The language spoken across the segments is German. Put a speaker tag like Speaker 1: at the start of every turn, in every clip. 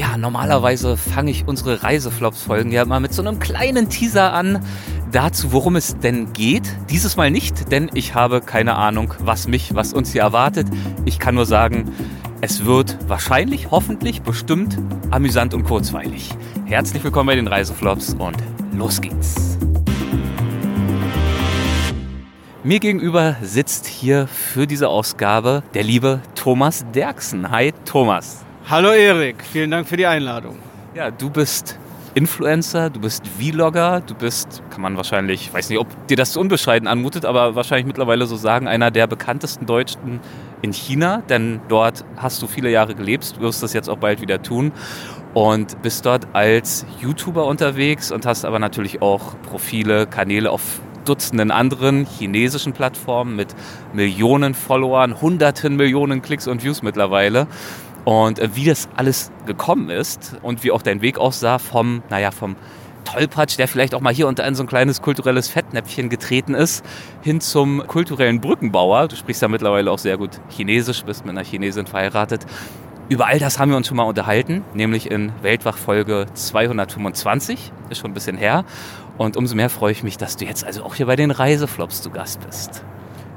Speaker 1: Ja, normalerweise fange ich unsere Reiseflops-Folgen ja mal mit so einem kleinen Teaser an, dazu, worum es denn geht. Dieses Mal nicht, denn ich habe keine Ahnung, was mich, was uns hier erwartet. Ich kann nur sagen, es wird wahrscheinlich, hoffentlich, bestimmt amüsant und kurzweilig. Herzlich willkommen bei den Reiseflops und los geht's. Mir gegenüber sitzt hier für diese Ausgabe der liebe Thomas Derksen. Hi Thomas.
Speaker 2: Hallo Erik, vielen Dank für die Einladung.
Speaker 1: Ja, du bist Influencer, du bist Vlogger, du bist, kann man wahrscheinlich, ich weiß nicht, ob dir das so unbescheiden anmutet, aber wahrscheinlich mittlerweile so sagen, einer der bekanntesten Deutschen in China, denn dort hast du viele Jahre gelebt, wirst das jetzt auch bald wieder tun und bist dort als YouTuber unterwegs und hast aber natürlich auch Profile, Kanäle auf Dutzenden anderen chinesischen Plattformen mit Millionen Followern, hunderten Millionen Klicks und Views mittlerweile. Und äh, wie das alles gekommen ist und wie auch dein Weg aussah vom, naja, vom Tollpatsch, der vielleicht auch mal hier unter ein so ein kleines kulturelles Fettnäpfchen getreten ist, hin zum kulturellen Brückenbauer. Du sprichst ja mittlerweile auch sehr gut Chinesisch, bist mit einer Chinesin verheiratet. Über all das haben wir uns schon mal unterhalten, nämlich in Weltwach Folge 225, ist schon ein bisschen her. Und umso mehr freue ich mich, dass du jetzt also auch hier bei den Reiseflops zu Gast bist.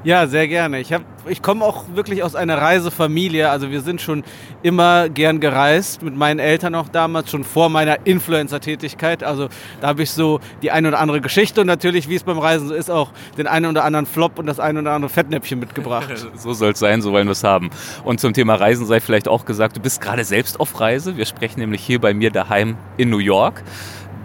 Speaker 2: Ja, sehr gerne. Ich, ich komme auch wirklich aus einer Reisefamilie. Also wir sind schon immer gern gereist, mit meinen Eltern auch damals, schon vor meiner Influencer-Tätigkeit. Also da habe ich so die eine oder andere Geschichte und natürlich, wie es beim Reisen so ist, auch den einen oder anderen Flop und das eine oder andere Fettnäpfchen mitgebracht.
Speaker 1: so soll es sein, so wollen wir es haben. Und zum Thema Reisen sei vielleicht auch gesagt, du bist gerade selbst auf Reise. Wir sprechen nämlich hier bei mir daheim in New York.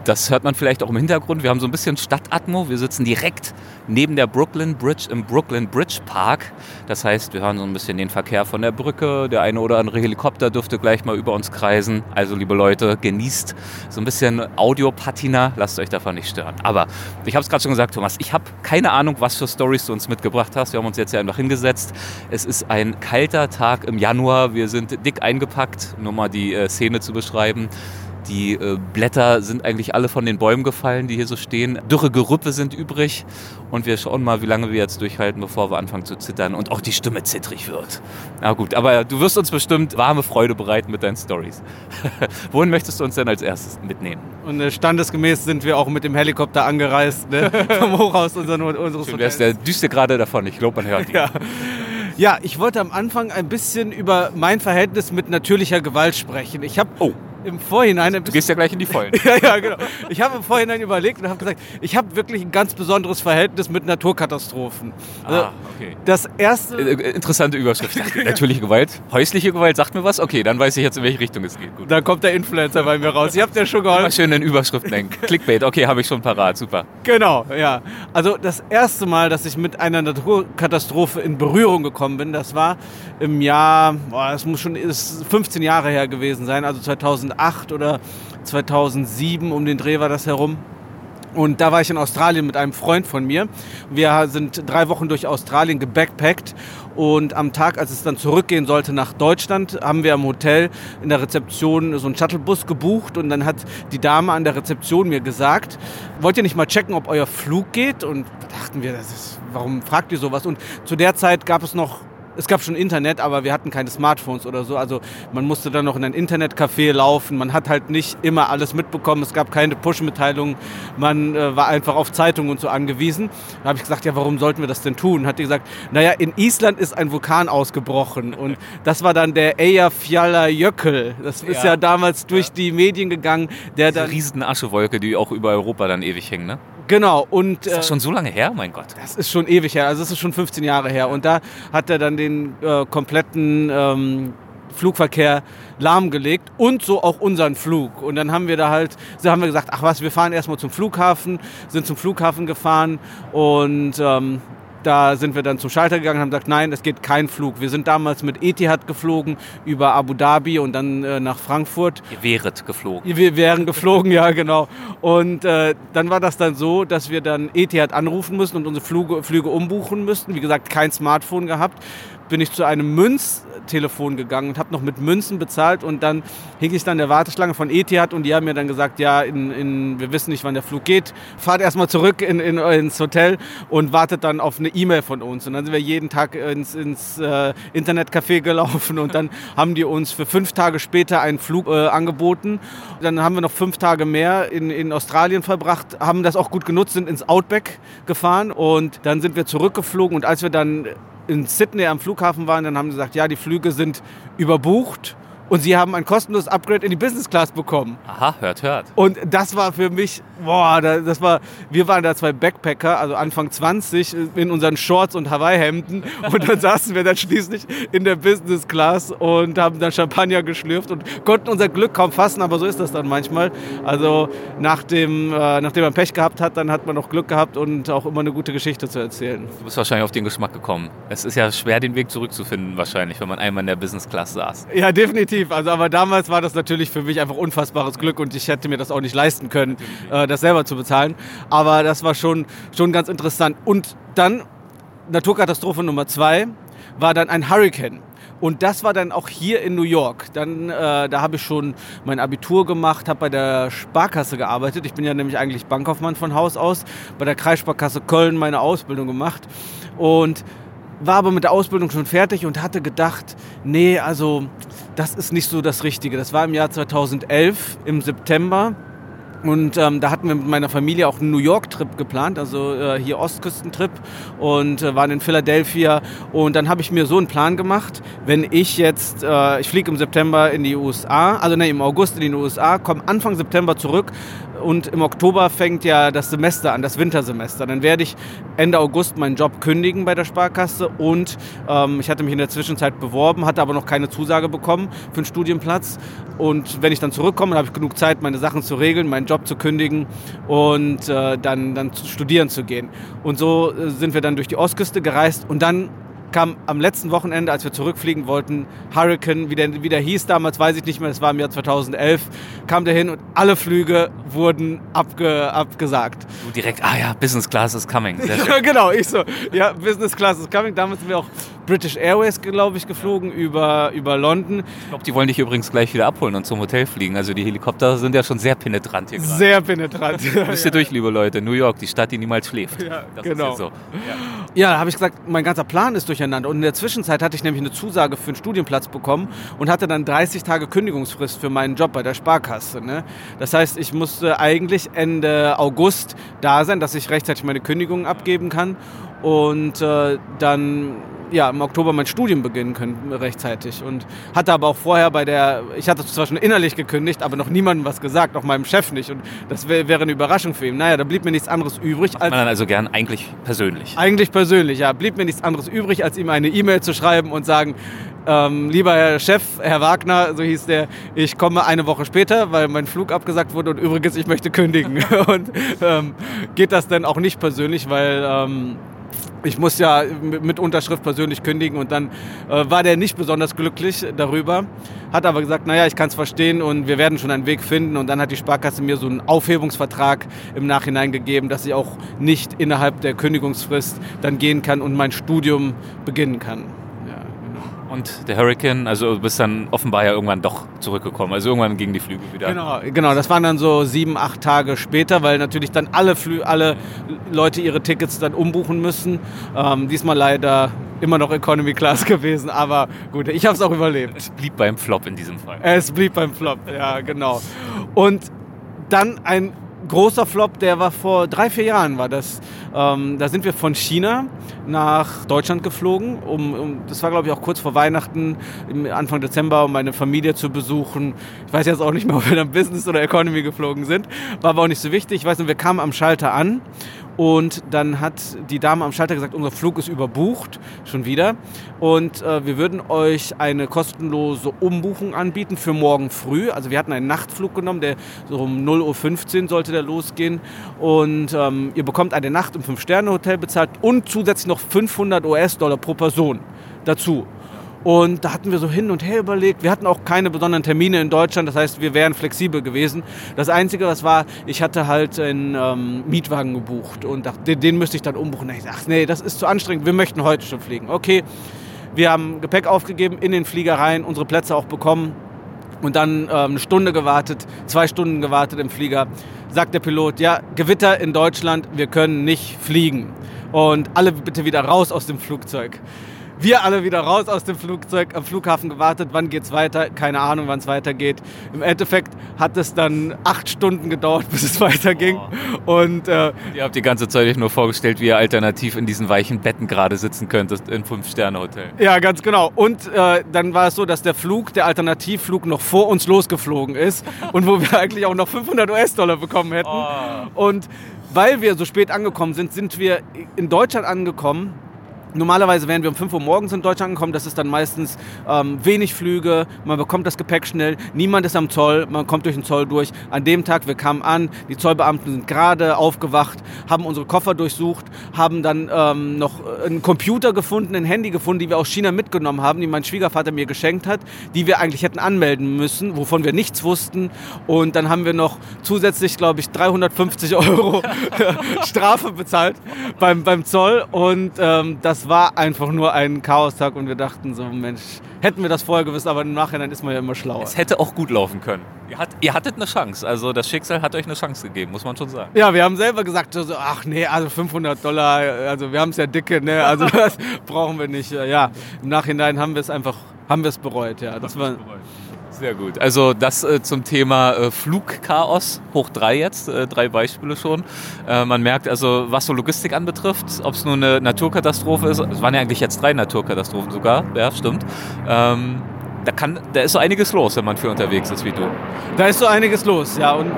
Speaker 1: Das hört man vielleicht auch im Hintergrund. Wir haben so ein bisschen Stadtatmo. Wir sitzen direkt neben der Brooklyn Bridge im Brooklyn Bridge Park. Das heißt, wir hören so ein bisschen den Verkehr von der Brücke. Der eine oder andere Helikopter dürfte gleich mal über uns kreisen. Also, liebe Leute, genießt so ein bisschen Audiopatina. Lasst euch davon nicht stören. Aber ich habe es gerade schon gesagt, Thomas, ich habe keine Ahnung, was für Stories du uns mitgebracht hast. Wir haben uns jetzt ja einfach hingesetzt. Es ist ein kalter Tag im Januar. Wir sind dick eingepackt, nur mal die äh, Szene zu beschreiben. Die äh, Blätter sind eigentlich alle von den Bäumen gefallen, die hier so stehen. Dürre Gerüppe sind übrig. Und wir schauen mal, wie lange wir jetzt durchhalten, bevor wir anfangen zu zittern und auch die Stimme zittrig wird. Na gut, aber du wirst uns bestimmt warme Freude bereiten mit deinen Stories. Wohin möchtest du uns denn als erstes mitnehmen?
Speaker 2: Und äh, standesgemäß sind wir auch mit dem Helikopter angereist, ne? vom Hochhaus unseren, unseres
Speaker 1: Schön, Hotels. Der düste gerade davon. Ich glaube, man hört ihn.
Speaker 2: Ja. ja, ich wollte am Anfang ein bisschen über mein Verhältnis mit natürlicher Gewalt sprechen. Ich habe oh im Vorhinein.
Speaker 1: Du gehst ja gleich in die Vollen.
Speaker 2: ja, ja, genau. Ich habe im Vorhinein überlegt und habe gesagt, ich habe wirklich ein ganz besonderes Verhältnis mit Naturkatastrophen.
Speaker 1: Also ah, okay.
Speaker 2: Das erste.
Speaker 1: Äh, äh, interessante Überschrift. Natürliche Gewalt, häusliche Gewalt, sagt mir was? Okay, dann weiß ich jetzt, in welche Richtung es geht.
Speaker 2: Gut. Dann kommt der Influencer bei mir raus. Ich habe dir schon geholfen. Mal
Speaker 1: schön in Überschriften denken. Clickbait, okay, habe ich schon parat, super.
Speaker 2: Genau, ja. Also das erste Mal, dass ich mit einer Naturkatastrophe in Berührung gekommen bin, das war im Jahr, boah, das muss schon ist 15 Jahre her gewesen sein, also 2000 2008 oder 2007 um den Dreh war das herum. Und da war ich in Australien mit einem Freund von mir. Wir sind drei Wochen durch Australien gebackpackt und am Tag, als es dann zurückgehen sollte nach Deutschland, haben wir am Hotel in der Rezeption so einen Shuttlebus gebucht und dann hat die Dame an der Rezeption mir gesagt, wollt ihr nicht mal checken, ob euer Flug geht? Und da dachten wir, das ist, warum fragt ihr sowas? Und zu der Zeit gab es noch es gab schon Internet, aber wir hatten keine Smartphones oder so. Also man musste dann noch in ein Internetcafé laufen. Man hat halt nicht immer alles mitbekommen. Es gab keine Push-Mitteilungen. Man äh, war einfach auf Zeitungen und so angewiesen. Da habe ich gesagt, ja, warum sollten wir das denn tun? Hat die gesagt, naja, in Island ist ein Vulkan ausgebrochen. Und das war dann der Eyjafjallajökull. Das ist ja, ja damals durch ja. die Medien gegangen.
Speaker 1: Der Diese dann riesen Aschewolke, die auch über Europa dann ewig hängen, ne?
Speaker 2: Genau. Und,
Speaker 1: ist das äh, schon so lange her? Mein Gott.
Speaker 2: Das ist schon ewig her. Also es ist schon 15 Jahre her. Und da hat er dann den äh, kompletten ähm, Flugverkehr lahmgelegt und so auch unseren Flug. Und dann haben wir da halt, so haben wir gesagt, ach was, wir fahren erstmal zum Flughafen, sind zum Flughafen gefahren und ähm, da sind wir dann zum Schalter gegangen und haben gesagt, nein, es geht kein Flug. Wir sind damals mit Etihad geflogen über Abu Dhabi und dann äh, nach Frankfurt.
Speaker 1: Ihr wäret geflogen.
Speaker 2: Wir wären geflogen, ja, genau. Und äh, dann war das dann so, dass wir dann Etihad anrufen müssen und unsere Flüge, Flüge umbuchen müssten. Wie gesagt, kein Smartphone gehabt bin ich zu einem Münztelefon gegangen und habe noch mit Münzen bezahlt und dann hing ich dann der Warteschlange von Etihad und die haben mir dann gesagt, ja, in, in, wir wissen nicht, wann der Flug geht, fahrt erstmal zurück in, in, ins Hotel und wartet dann auf eine E-Mail von uns. Und dann sind wir jeden Tag ins, ins äh, Internetcafé gelaufen und dann haben die uns für fünf Tage später einen Flug äh, angeboten. Dann haben wir noch fünf Tage mehr in, in Australien verbracht, haben das auch gut genutzt, sind ins Outback gefahren und dann sind wir zurückgeflogen und als wir dann in Sydney am Flughafen waren, dann haben sie gesagt, ja, die Flüge sind überbucht und sie haben ein kostenloses Upgrade in die Business Class bekommen.
Speaker 1: Aha, hört, hört.
Speaker 2: Und das war für mich, boah, das war, wir waren da zwei Backpacker, also Anfang 20, in unseren Shorts und Hawaii-Hemden. Und dann saßen wir dann schließlich in der Business Class und haben dann Champagner geschlürft und konnten unser Glück kaum fassen, aber so ist das dann manchmal. Also nachdem, äh, nachdem man Pech gehabt hat, dann hat man auch Glück gehabt und auch immer eine gute Geschichte zu erzählen.
Speaker 1: Du bist wahrscheinlich auf den Geschmack gekommen. Es ist ja schwer, den Weg zurückzufinden, wahrscheinlich, wenn man einmal in der Business Class saß.
Speaker 2: Ja, definitiv definitiv. Also, aber damals war das natürlich für mich einfach unfassbares Glück und ich hätte mir das auch nicht leisten können, äh, das selber zu bezahlen. Aber das war schon, schon ganz interessant. Und dann, Naturkatastrophe Nummer zwei, war dann ein Hurricane. Und das war dann auch hier in New York. Dann, äh, da habe ich schon mein Abitur gemacht, habe bei der Sparkasse gearbeitet. Ich bin ja nämlich eigentlich Bankkaufmann von Haus aus. Bei der Kreissparkasse Köln meine Ausbildung gemacht. Und war aber mit der Ausbildung schon fertig und hatte gedacht, nee, also das ist nicht so das Richtige. Das war im Jahr 2011 im September. Und ähm, da hatten wir mit meiner Familie auch einen New York-Trip geplant, also äh, hier Ostküstentrip und äh, waren in Philadelphia. Und dann habe ich mir so einen Plan gemacht, wenn ich jetzt, äh, ich fliege im September in die USA, also ne, im August in die USA, komme Anfang September zurück, und im Oktober fängt ja das Semester an, das Wintersemester. Dann werde ich Ende August meinen Job kündigen bei der Sparkasse und ähm, ich hatte mich in der Zwischenzeit beworben, hatte aber noch keine Zusage bekommen für einen Studienplatz. Und wenn ich dann zurückkomme, habe ich genug Zeit, meine Sachen zu regeln, meinen Job zu kündigen und äh, dann, dann studieren zu gehen. Und so äh, sind wir dann durch die Ostküste gereist und dann kam am letzten Wochenende, als wir zurückfliegen wollten, Hurricane, wie der, wie der hieß damals, weiß ich nicht mehr, es war im Jahr 2011, kam der hin und alle Flüge wurden abge, abgesagt.
Speaker 1: Du direkt, ah ja, Business Class is coming.
Speaker 2: genau, ich so, ja, Business Class is coming. Damals sind wir auch British Airways, glaube ich, geflogen über, über London.
Speaker 1: Ich glaube, die wollen dich übrigens gleich wieder abholen und zum Hotel fliegen. Also die Helikopter sind ja schon sehr penetrant hier
Speaker 2: gerade. Sehr penetrant.
Speaker 1: Wisst ihr ja. durch, liebe Leute, New York, die Stadt, die niemals schläft.
Speaker 2: Ja, das genau. so. Ja, ja da habe ich gesagt, mein ganzer Plan ist durcheinander. Und in der Zwischenzeit hatte ich nämlich eine Zusage für einen Studienplatz bekommen und hatte dann 30 Tage Kündigungsfrist für meinen Job bei der Sparkasse. Ne? Das heißt, ich musste eigentlich Ende August da sein, dass ich rechtzeitig meine Kündigung abgeben kann. Und äh, dann ja, im Oktober mein Studium beginnen können rechtzeitig und hatte aber auch vorher bei der, ich hatte zwar schon innerlich gekündigt, aber noch niemandem was gesagt, auch meinem Chef nicht und das wär, wäre eine Überraschung für ihn. Naja, da blieb mir nichts anderes übrig.
Speaker 1: Macht als man dann also gern eigentlich persönlich?
Speaker 2: Eigentlich persönlich, ja. Blieb mir nichts anderes übrig, als ihm eine E-Mail zu schreiben und sagen, ähm, lieber Herr Chef, Herr Wagner, so hieß der, ich komme eine Woche später, weil mein Flug abgesagt wurde und übrigens, ich möchte kündigen. und ähm, geht das denn auch nicht persönlich, weil ähm, ich muss ja mit Unterschrift persönlich kündigen und dann äh, war der nicht besonders glücklich darüber, hat aber gesagt, naja, ich kann es verstehen und wir werden schon einen Weg finden und dann hat die Sparkasse mir so einen Aufhebungsvertrag im Nachhinein gegeben, dass ich auch nicht innerhalb der Kündigungsfrist dann gehen kann und mein Studium beginnen kann.
Speaker 1: Und der Hurricane, also du bist dann offenbar ja irgendwann doch zurückgekommen. Also irgendwann gingen die Flüge wieder.
Speaker 2: Genau, genau. Das waren dann so sieben, acht Tage später, weil natürlich dann alle, Flü alle Leute ihre Tickets dann umbuchen müssen. Ähm, diesmal leider immer noch Economy Class gewesen, aber gut, ich habe es auch überlebt.
Speaker 1: Es blieb beim Flop in diesem Fall.
Speaker 2: Es blieb beim Flop, ja, genau. Und dann ein großer Flop, der war vor drei, vier Jahren war das. Ähm, da sind wir von China nach Deutschland geflogen. Um, um das war, glaube ich, auch kurz vor Weihnachten, Anfang Dezember, um meine Familie zu besuchen. Ich weiß jetzt auch nicht mehr, ob wir dann Business oder Economy geflogen sind. War aber auch nicht so wichtig. Ich weiß nur, wir kamen am Schalter an und dann hat die Dame am Schalter gesagt, unser Flug ist überbucht, schon wieder. Und äh, wir würden euch eine kostenlose Umbuchung anbieten für morgen früh. Also wir hatten einen Nachtflug genommen, der so um 0.15 Uhr sollte der losgehen. Und ähm, ihr bekommt eine Nacht im Fünf-Sterne-Hotel bezahlt und zusätzlich noch 500 US-Dollar pro Person dazu. Und da hatten wir so hin und her überlegt. Wir hatten auch keine besonderen Termine in Deutschland, das heißt, wir wären flexibel gewesen. Das Einzige, was war, ich hatte halt einen ähm, Mietwagen gebucht und dachte, den, den müsste ich dann umbuchen. Da ich dachte, ach nee, das ist zu anstrengend, wir möchten heute schon fliegen. Okay, Wir haben Gepäck aufgegeben, in den Flieger rein, unsere Plätze auch bekommen und dann ähm, eine Stunde gewartet, zwei Stunden gewartet im Flieger. Sagt der Pilot, ja, Gewitter in Deutschland, wir können nicht fliegen. Und alle bitte wieder raus aus dem Flugzeug. Wir alle wieder raus aus dem Flugzeug, am Flughafen gewartet, wann geht's weiter? Keine Ahnung, wann es weitergeht. Im Endeffekt hat es dann acht Stunden gedauert, bis es weiterging.
Speaker 1: Oh. Und äh, ihr habt die ganze Zeit euch nur vorgestellt, wie ihr alternativ in diesen weichen Betten gerade sitzen könntet in Fünf-Sterne-Hotel.
Speaker 2: Ja, ganz genau. Und äh, dann war es so, dass der Flug, der Alternativflug, noch vor uns losgeflogen ist und wo wir eigentlich auch noch 500 US-Dollar bekommen hätten. Oh. Und weil wir so spät angekommen sind, sind wir in Deutschland angekommen Normalerweise wären wir um 5 Uhr morgens in Deutschland angekommen. Das ist dann meistens ähm, wenig Flüge. Man bekommt das Gepäck schnell. Niemand ist am Zoll. Man kommt durch den Zoll durch. An dem Tag, wir kamen an. Die Zollbeamten sind gerade aufgewacht, haben unsere Koffer durchsucht, haben dann ähm, noch einen Computer gefunden, ein Handy gefunden, die wir aus China mitgenommen haben, die mein Schwiegervater mir geschenkt hat, die wir eigentlich hätten anmelden müssen, wovon wir nichts wussten. Und dann haben wir noch zusätzlich, glaube ich, 350 Euro Strafe bezahlt beim, beim Zoll. Und ähm, das das war einfach nur ein Chaostag und wir dachten so, Mensch, hätten wir das vorher gewusst, aber im Nachhinein ist man ja immer schlauer.
Speaker 1: Es hätte auch gut laufen können. Ihr, hat, ihr hattet eine Chance, also das Schicksal hat euch eine Chance gegeben, muss man schon sagen.
Speaker 2: Ja, wir haben selber gesagt, so, ach nee, also 500 Dollar, also wir haben es ja dicke, ne, also das brauchen wir nicht. Ja, im Nachhinein haben wir es einfach, haben wir es bereut, ja. Das war, bereut.
Speaker 1: Sehr gut. Also das äh, zum Thema äh, Flugchaos, hoch drei jetzt, äh, drei Beispiele schon. Äh, man merkt also, was so Logistik anbetrifft, ob es nur eine Naturkatastrophe ist, es waren ja eigentlich jetzt drei Naturkatastrophen sogar, ja, stimmt. Ähm, da, kann, da ist so einiges los, wenn man für unterwegs ist wie du.
Speaker 2: Da ist so einiges los, ja. Und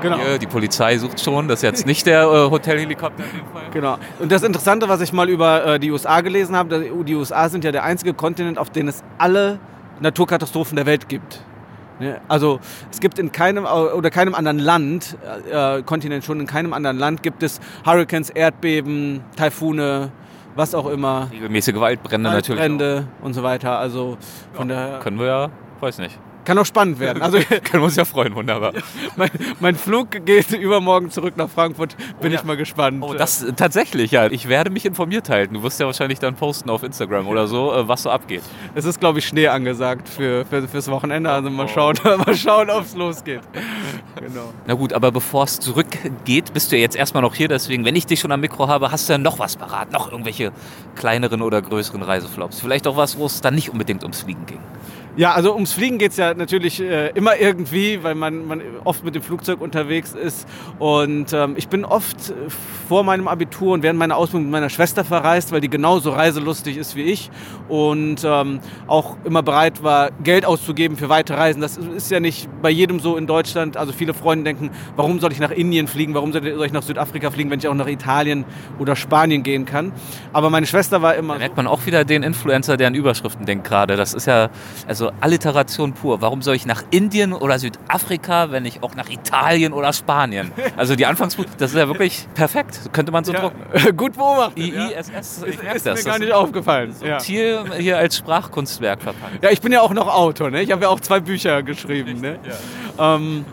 Speaker 1: Genau. Hier, die Polizei sucht schon, das ist jetzt nicht der äh, Hotelhelikopter in dem
Speaker 2: Fall. Genau. Und das Interessante, was ich mal über äh, die USA gelesen habe, die USA sind ja der einzige Kontinent, auf den es alle Naturkatastrophen der Welt gibt. Also es gibt in keinem oder keinem anderen Land, äh, Kontinent schon, in keinem anderen Land gibt es Hurricanes, Erdbeben, Taifune, was auch immer.
Speaker 1: Regelmäßige Waldbrände,
Speaker 2: Waldbrände natürlich. Waldbrände und so weiter. Also von ja,
Speaker 1: der. Können wir ja, weiß nicht.
Speaker 2: Kann auch spannend werden. Also
Speaker 1: können wir uns ja freuen, wunderbar.
Speaker 2: mein, mein, Flug geht übermorgen zurück nach Frankfurt. Bin oh, ja. ich mal gespannt.
Speaker 1: Oh, das tatsächlich, ja. Ich werde mich informiert halten. Du wirst ja wahrscheinlich dann posten auf Instagram oder so, äh, was so abgeht.
Speaker 2: Es ist, glaube ich, Schnee angesagt für, für, fürs Wochenende. Also mal oh. schauen, mal schauen, ob es losgeht.
Speaker 1: Genau. Na gut, aber bevor es zurückgeht, bist du ja jetzt erstmal noch hier. Deswegen, wenn ich dich schon am Mikro habe, hast du ja noch was parat. Noch irgendwelche kleineren oder größeren Reiseflops. Vielleicht auch was, wo es dann nicht unbedingt ums Fliegen ging.
Speaker 2: Ja, also ums Fliegen geht es ja natürlich äh, immer irgendwie, weil man, man oft mit dem Flugzeug unterwegs ist. Und ähm, ich bin oft vor meinem Abitur und während meiner Ausbildung mit meiner Schwester verreist, weil die genauso reiselustig ist wie ich und ähm, auch immer bereit war, Geld auszugeben für weite Reisen. Das ist ja nicht bei jedem so in Deutschland. Also viele Freunde denken, warum soll ich nach Indien fliegen, warum soll ich nach Südafrika fliegen, wenn ich auch nach Italien oder Spanien gehen kann. Aber meine Schwester war immer...
Speaker 1: Da merkt man auch wieder den Influencer, der an Überschriften denkt gerade. Das ist ja... Also also Alliteration pur. Warum soll ich nach Indien oder Südafrika, wenn ich auch nach Italien oder Spanien? Also die Anfangsbuchstaben, das ist ja wirklich perfekt. Könnte man so ja, drucken.
Speaker 2: Gut beobachtet.
Speaker 1: IISS,
Speaker 2: ich ist, ist das. mir gar nicht aufgefallen.
Speaker 1: So ja. Hier, hier als Sprachkunstwerk verpackt.
Speaker 2: Ja, ich bin ja auch noch Autor. Ne? Ich habe ja auch zwei Bücher geschrieben. Ne? Ja. Ähm,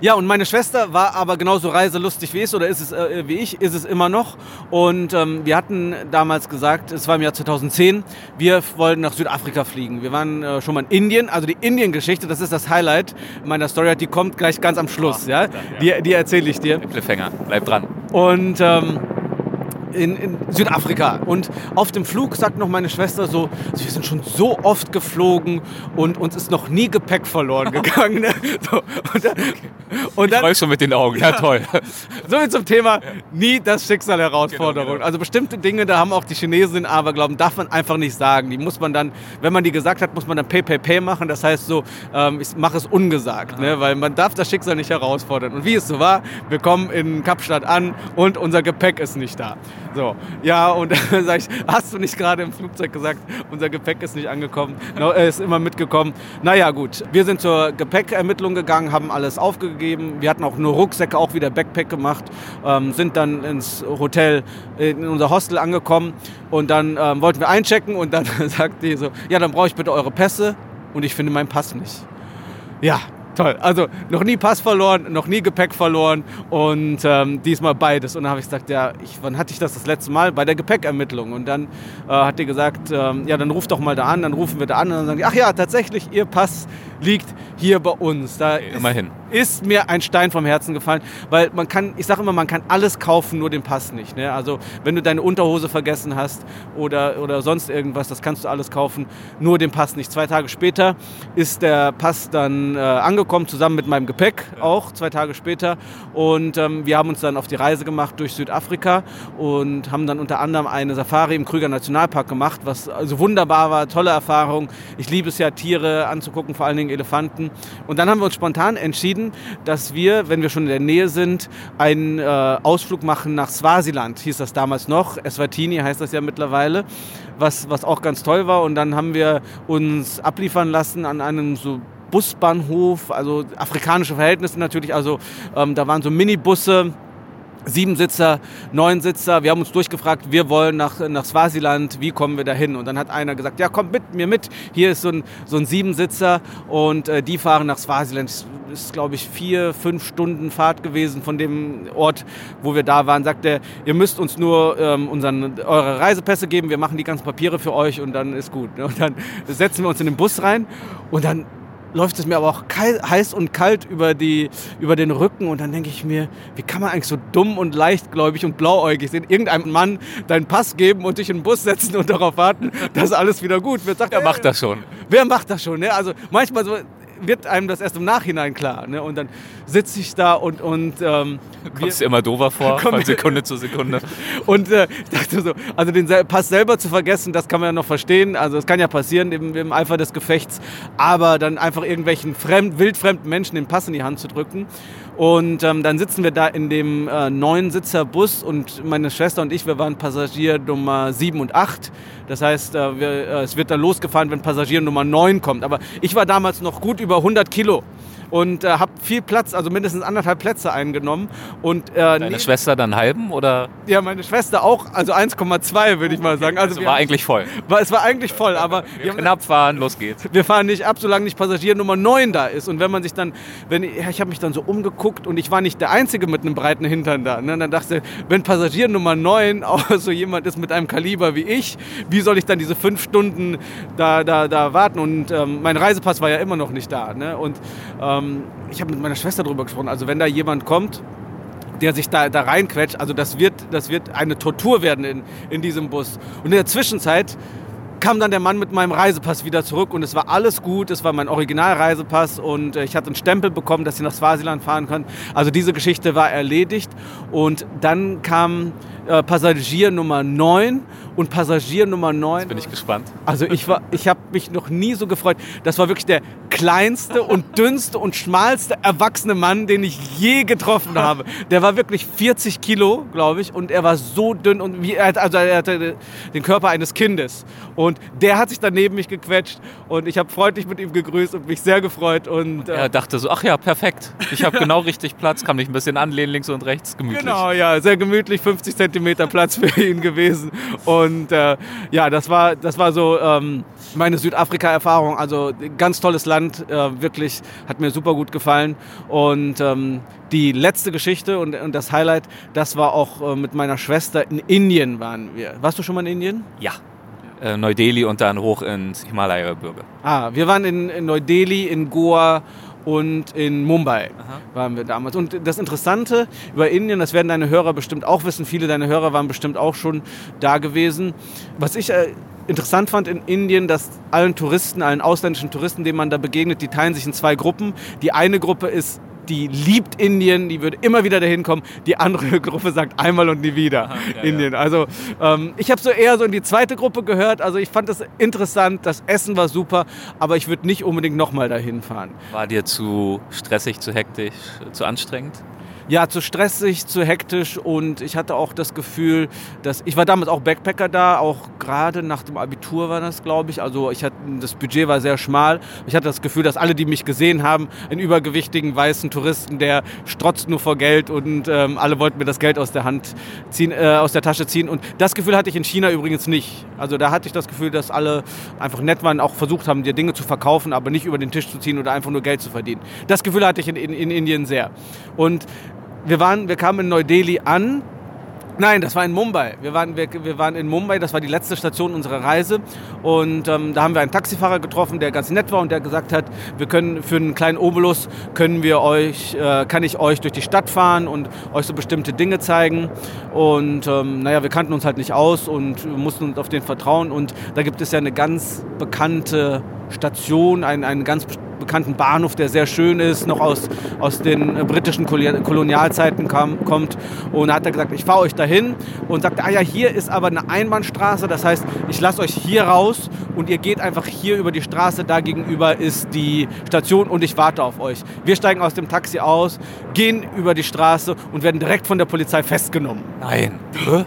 Speaker 2: ja, und meine Schwester war aber genauso reiselustig wie ich, oder ist es äh, wie ich, ist es immer noch. Und ähm, wir hatten damals gesagt, es war im Jahr 2010, wir wollten nach Südafrika fliegen. Wir waren äh, schon mal in Indien, also die Indien-Geschichte, das ist das Highlight meiner Story, die kommt gleich ganz am Schluss, ja. ja? Die, die erzähle ich dir.
Speaker 1: Cliffhanger, bleib dran.
Speaker 2: Und ähm, in, in, Südafrika. Und auf dem Flug sagt noch meine Schwester so, also wir sind schon so oft geflogen und uns ist noch nie Gepäck verloren gegangen. So,
Speaker 1: und dann, und dann, ich schon mit den Augen, ja, ja toll.
Speaker 2: So wie zum Thema nie das Schicksal Herausforderung. Genau, genau. Also bestimmte Dinge, da haben auch die Chinesen aber glauben, darf man einfach nicht sagen. Die muss man dann, wenn man die gesagt hat, muss man dann pay machen. Das heißt so, ähm, ich mache es ungesagt, ne? weil man darf das Schicksal nicht herausfordern. Und wie es so war, wir kommen in Kapstadt an und unser Gepäck ist nicht da. So, ja, und dann sage ich, hast du nicht gerade im Flugzeug gesagt, unser Gepäck ist nicht angekommen, no, er ist immer mitgekommen. Naja, gut, wir sind zur Gepäckermittlung gegangen, haben alles aufgegeben. Wir hatten auch nur Rucksäcke, auch wieder Backpack gemacht, ähm, sind dann ins Hotel, in unser Hostel angekommen und dann ähm, wollten wir einchecken und dann sagt die so, ja, dann brauche ich bitte eure Pässe und ich finde meinen Pass nicht. Ja, Toll. Also noch nie Pass verloren, noch nie Gepäck verloren und ähm, diesmal beides. Und dann habe ich gesagt, ja, ich, wann hatte ich das das letzte Mal? Bei der Gepäckermittlung. Und dann äh, hat die gesagt, ähm, ja, dann ruf doch mal da an. Dann rufen wir da an und dann sagen die, ach ja, tatsächlich, Ihr Pass liegt hier bei uns. Da
Speaker 1: Immerhin.
Speaker 2: Ist, ist mir ein Stein vom Herzen gefallen, weil man kann, ich sage immer, man kann alles kaufen, nur den Pass nicht. Ne? Also wenn du deine Unterhose vergessen hast oder, oder sonst irgendwas, das kannst du alles kaufen, nur den Pass nicht. Zwei Tage später ist der Pass dann äh, angekommen, zusammen mit meinem Gepäck auch, zwei Tage später. Und ähm, wir haben uns dann auf die Reise gemacht durch Südafrika und haben dann unter anderem eine Safari im Krüger Nationalpark gemacht, was also wunderbar war, tolle Erfahrung. Ich liebe es ja, Tiere anzugucken, vor allen Dingen Elefanten. Und dann haben wir uns spontan entschieden, dass wir, wenn wir schon in der Nähe sind, einen äh, Ausflug machen nach Swasiland, hieß das damals noch. Eswatini heißt das ja mittlerweile, was, was auch ganz toll war. Und dann haben wir uns abliefern lassen an einem so Busbahnhof, also afrikanische Verhältnisse natürlich, also ähm, da waren so Minibusse, Siebensitzer, Neunsitzer. Wir haben uns durchgefragt, wir wollen nach, nach Swasiland, wie kommen wir da hin? Und dann hat einer gesagt, ja, kommt mit mir mit. Hier ist so ein, so ein Siebensitzer und äh, die fahren nach Swasiland. Das ist, glaube ich, vier, fünf Stunden Fahrt gewesen von dem Ort, wo wir da waren. Sagt er, ihr müsst uns nur ähm, unseren, eure Reisepässe geben, wir machen die ganzen Papiere für euch und dann ist gut. Und dann setzen wir uns in den Bus rein und dann läuft es mir aber auch kalt, heiß und kalt über, die, über den Rücken und dann denke ich mir, wie kann man eigentlich so dumm und leichtgläubig und blauäugig sein, irgendeinem Mann deinen Pass geben und dich in den Bus setzen und darauf warten, dass alles wieder gut wird.
Speaker 1: Sagt, wer macht das schon?
Speaker 2: Wer macht das schon? Ne? Also manchmal so, wird einem das erst im Nachhinein klar. Ne? Und dann sitze ich da und. und ähm,
Speaker 1: Kommst dir immer dover vor, von Sekunde zu Sekunde.
Speaker 2: und äh, ich dachte so, also den Pass selber zu vergessen, das kann man ja noch verstehen. Also das kann ja passieren im, im Eifer des Gefechts. Aber dann einfach irgendwelchen fremd, wildfremden Menschen den Pass in die Hand zu drücken. Und ähm, dann sitzen wir da in dem äh, neun Sitzer Bus und meine Schwester und ich, wir waren Passagier Nummer 7 und 8. Das heißt, äh, wir, äh, es wird dann losgefahren, wenn Passagier Nummer 9 kommt. Aber ich war damals noch gut über 100 Kilo und äh, habe viel Platz, also mindestens anderthalb Plätze eingenommen. Und,
Speaker 1: äh, Deine Schwester dann halben oder?
Speaker 2: Ja, meine Schwester auch, also 1,2 würde ich mal sagen.
Speaker 1: Also, also war eigentlich voll.
Speaker 2: War, es war eigentlich voll, aber
Speaker 1: wir knapp fahren, los geht's.
Speaker 2: Wir fahren nicht ab, solange nicht Passagier Nummer 9 da ist. Und wenn man sich dann, wenn ja, ich habe mich dann so umgeguckt und ich war nicht der Einzige mit einem breiten Hintern da. Ne? Dann dachte ich, wenn Passagier Nummer 9 auch so jemand ist mit einem Kaliber wie ich, wie soll ich dann diese fünf Stunden da, da, da warten? Und ähm, mein Reisepass war ja immer noch nicht da. Ne? Und ähm, ich habe mit meiner Schwester darüber gesprochen. Also wenn da jemand kommt, der sich da, da reinquetscht, also das wird, das wird eine Tortur werden in, in diesem Bus. Und in der Zwischenzeit kam dann der Mann mit meinem Reisepass wieder zurück und es war alles gut. Es war mein Originalreisepass und äh, ich hatte einen Stempel bekommen, dass ich nach Swasiland fahren kann. Also diese Geschichte war erledigt und dann kam äh, Passagier Nummer 9 und Passagier Nummer 9.
Speaker 1: Jetzt bin ich gespannt.
Speaker 2: Also ich, ich habe mich noch nie so gefreut. Das war wirklich der kleinste und dünnste und schmalste erwachsene Mann, den ich je getroffen habe. Der war wirklich 40 Kilo, glaube ich, und er war so dünn und wie, also er hatte den Körper eines Kindes. Und der hat sich dann neben mich gequetscht und ich habe freundlich mit ihm gegrüßt und mich sehr gefreut. Und,
Speaker 1: äh, er dachte so, ach ja, perfekt. Ich habe genau richtig Platz, kann mich ein bisschen anlehnen, links und rechts, gemütlich.
Speaker 2: Genau, ja, sehr gemütlich, 50 Zentimeter Platz für ihn gewesen. Und und äh, ja, das war, das war so ähm, meine Südafrika-Erfahrung. Also ganz tolles Land, äh, wirklich, hat mir super gut gefallen. Und ähm, die letzte Geschichte und, und, das Highlight, das war auch äh, mit meiner Schwester in Indien waren wir. Warst du schon mal in Indien?
Speaker 1: Ja. Äh, Neu-Delhi und dann hoch ins Himalaya-Gebirge.
Speaker 2: Ah, wir waren in, in Neu-Delhi, in Goa und in Mumbai Aha. waren wir damals. Und das Interessante über Indien, das werden deine Hörer bestimmt auch wissen, viele deiner Hörer waren bestimmt auch schon da gewesen. Was ich äh, interessant fand in Indien, dass allen Touristen, allen ausländischen Touristen, denen man da begegnet, die teilen sich in zwei Gruppen. Die eine Gruppe ist die liebt Indien, die würde immer wieder dahin kommen. Die andere Gruppe sagt einmal und nie wieder Aha, ja, Indien. Ja. Also ähm, ich habe so eher so in die zweite Gruppe gehört. Also ich fand das interessant, das Essen war super, aber ich würde nicht unbedingt nochmal dahin fahren.
Speaker 1: War dir zu stressig, zu hektisch, zu anstrengend?
Speaker 2: Ja, zu stressig, zu hektisch und ich hatte auch das Gefühl, dass ich war damals auch Backpacker da, auch gerade nach dem Abitur war das, glaube ich. Also ich hatte, das Budget war sehr schmal. Ich hatte das Gefühl, dass alle, die mich gesehen haben, einen übergewichtigen weißen Touristen, der strotzt nur vor Geld und ähm, alle wollten mir das Geld aus der Hand ziehen, äh, aus der Tasche ziehen. Und das Gefühl hatte ich in China übrigens nicht. Also da hatte ich das Gefühl, dass alle einfach nett waren, auch versucht haben, dir Dinge zu verkaufen, aber nicht über den Tisch zu ziehen oder einfach nur Geld zu verdienen. Das Gefühl hatte ich in, in, in Indien sehr. Und wir, waren, wir kamen in Neu-Delhi an Nein, das war in Mumbai. Wir waren, wir, wir waren in Mumbai, das war die letzte Station unserer Reise. Und ähm, da haben wir einen Taxifahrer getroffen, der ganz nett war und der gesagt hat, wir können für einen kleinen Obolus können wir euch, äh, kann ich euch durch die Stadt fahren und euch so bestimmte Dinge zeigen. Und ähm, naja, wir kannten uns halt nicht aus und mussten uns auf den vertrauen. Und da gibt es ja eine ganz bekannte Station, einen, einen ganz bekannten Bahnhof, der sehr schön ist, noch aus, aus den britischen Kolonialzeiten kam, kommt. Und da hat er gesagt, ich fahre euch dahin und sagte, ah ja, hier ist aber eine Einbahnstraße, das heißt, ich lasse euch hier raus und ihr geht einfach hier über die Straße, da gegenüber ist die Station und ich warte auf euch. Wir steigen aus dem Taxi aus, gehen über die Straße und werden direkt von der Polizei festgenommen.
Speaker 1: Nein. Hä?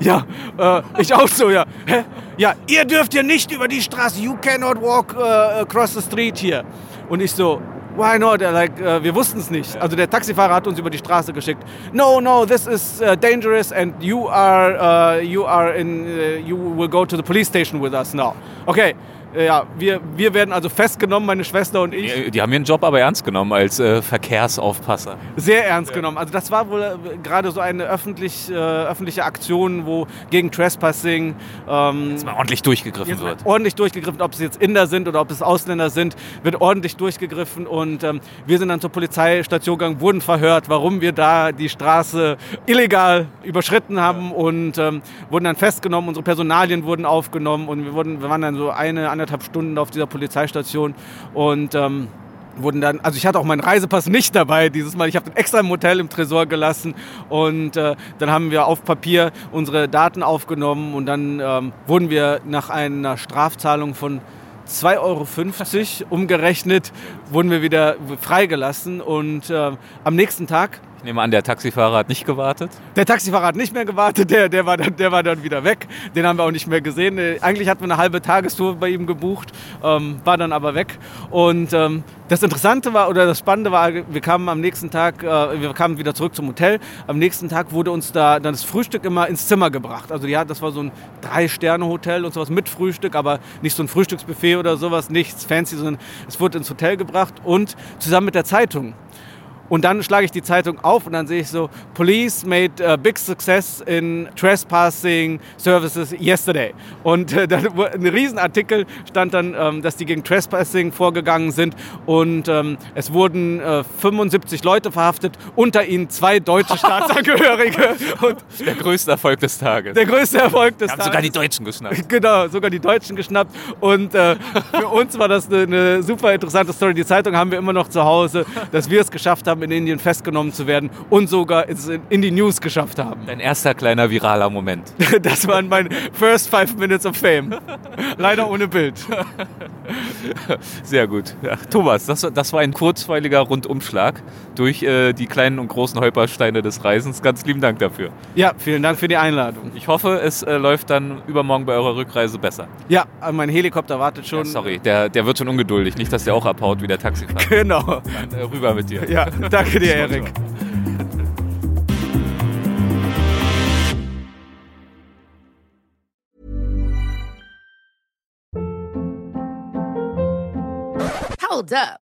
Speaker 2: Ja, äh, ich auch so, ja. Hä? Ja, ihr dürft hier nicht über die Straße. You cannot walk uh, across the street here. Und ich so, why not? Like, uh, wir wussten es nicht. Also der Taxifahrer hat uns über die Straße geschickt. No, no, this is uh, dangerous and you are, uh, you are in, you will go to the police station with us now. Okay, ja, wir, wir werden also festgenommen, meine Schwester und ich.
Speaker 1: Die, die haben ihren Job aber ernst genommen als äh, Verkehrsaufpasser.
Speaker 2: Sehr ernst ja. genommen. Also das war wohl äh, gerade so eine öffentlich, äh, öffentliche Aktion, wo gegen Trespassing
Speaker 1: ähm, jetzt mal ordentlich durchgegriffen wird.
Speaker 2: Ordentlich durchgegriffen, ob es jetzt Inder sind oder ob es Ausländer sind, wird ordentlich durchgegriffen und ähm, wir sind dann zur Polizeistation gegangen, wurden verhört, warum wir da die Straße illegal überschritten haben ja. und ähm, wurden dann festgenommen. Unsere Personalien wurden aufgenommen und wir, wurden, wir waren dann so eine, eine anderthalb Stunden auf dieser Polizeistation und ähm, wurden dann, also ich hatte auch meinen Reisepass nicht dabei dieses Mal. Ich habe den extra im Hotel im Tresor gelassen und äh, dann haben wir auf Papier unsere Daten aufgenommen und dann ähm, wurden wir nach einer Strafzahlung von 2,50 Euro umgerechnet, wurden wir wieder freigelassen und äh, am nächsten Tag
Speaker 1: ich nehme an, der Taxifahrer hat nicht gewartet.
Speaker 2: Der Taxifahrer hat nicht mehr gewartet, der, der, war, dann, der war dann wieder weg. Den haben wir auch nicht mehr gesehen. Äh, eigentlich hatten wir eine halbe Tagestour bei ihm gebucht, ähm, war dann aber weg. Und ähm, das Interessante war, oder das Spannende war, wir kamen am nächsten Tag, äh, wir kamen wieder zurück zum Hotel. Am nächsten Tag wurde uns da dann das Frühstück immer ins Zimmer gebracht. Also ja, das war so ein Drei-Sterne-Hotel und sowas mit Frühstück, aber nicht so ein Frühstücksbuffet oder sowas, nichts fancy, sondern es wurde ins Hotel gebracht und zusammen mit der Zeitung. Und dann schlage ich die Zeitung auf und dann sehe ich so, Police made a big success in trespassing services yesterday. Und äh, dann ein Riesenartikel stand dann, ähm, dass die gegen Trespassing vorgegangen sind und ähm, es wurden äh, 75 Leute verhaftet, unter ihnen zwei deutsche Staatsangehörige.
Speaker 1: und der größte Erfolg des Tages.
Speaker 2: Der größte Erfolg des
Speaker 1: haben Tages. sogar die Deutschen geschnappt.
Speaker 2: Genau, sogar die Deutschen geschnappt. Und äh, für uns war das eine, eine super interessante Story. Die Zeitung haben wir immer noch zu Hause, dass wir es geschafft haben, in Indien festgenommen zu werden und sogar in die News geschafft haben.
Speaker 1: Dein erster kleiner viraler Moment.
Speaker 2: Das waren meine First Five Minutes of Fame. Leider ohne Bild.
Speaker 1: Sehr gut. Ja, Thomas, das, das, war ein kurzweiliger Rundumschlag durch äh, die kleinen und großen Holpersteine des Reisens. Ganz lieben Dank dafür.
Speaker 2: Ja, vielen Dank für die Einladung.
Speaker 1: Ich hoffe, es äh, läuft dann übermorgen bei eurer Rückreise besser.
Speaker 2: Ja, mein Helikopter wartet schon. Ja,
Speaker 1: sorry, der, der wird schon ungeduldig. Nicht, dass der auch abhaut wie der Taxifahrer.
Speaker 2: Genau.
Speaker 1: Dann, äh, rüber mit dir.
Speaker 2: Ja, danke dir, Erik.
Speaker 3: Hold up.